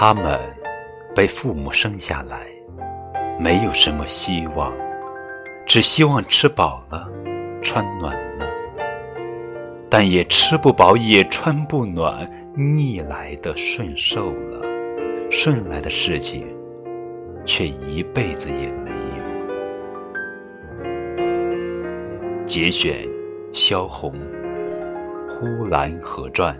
他们被父母生下来没有什么希望只希望吃饱了穿暖了。但也吃不饱也穿不暖逆来的顺受了。顺来的事情却一辈子也没有。节选萧红呼兰河传。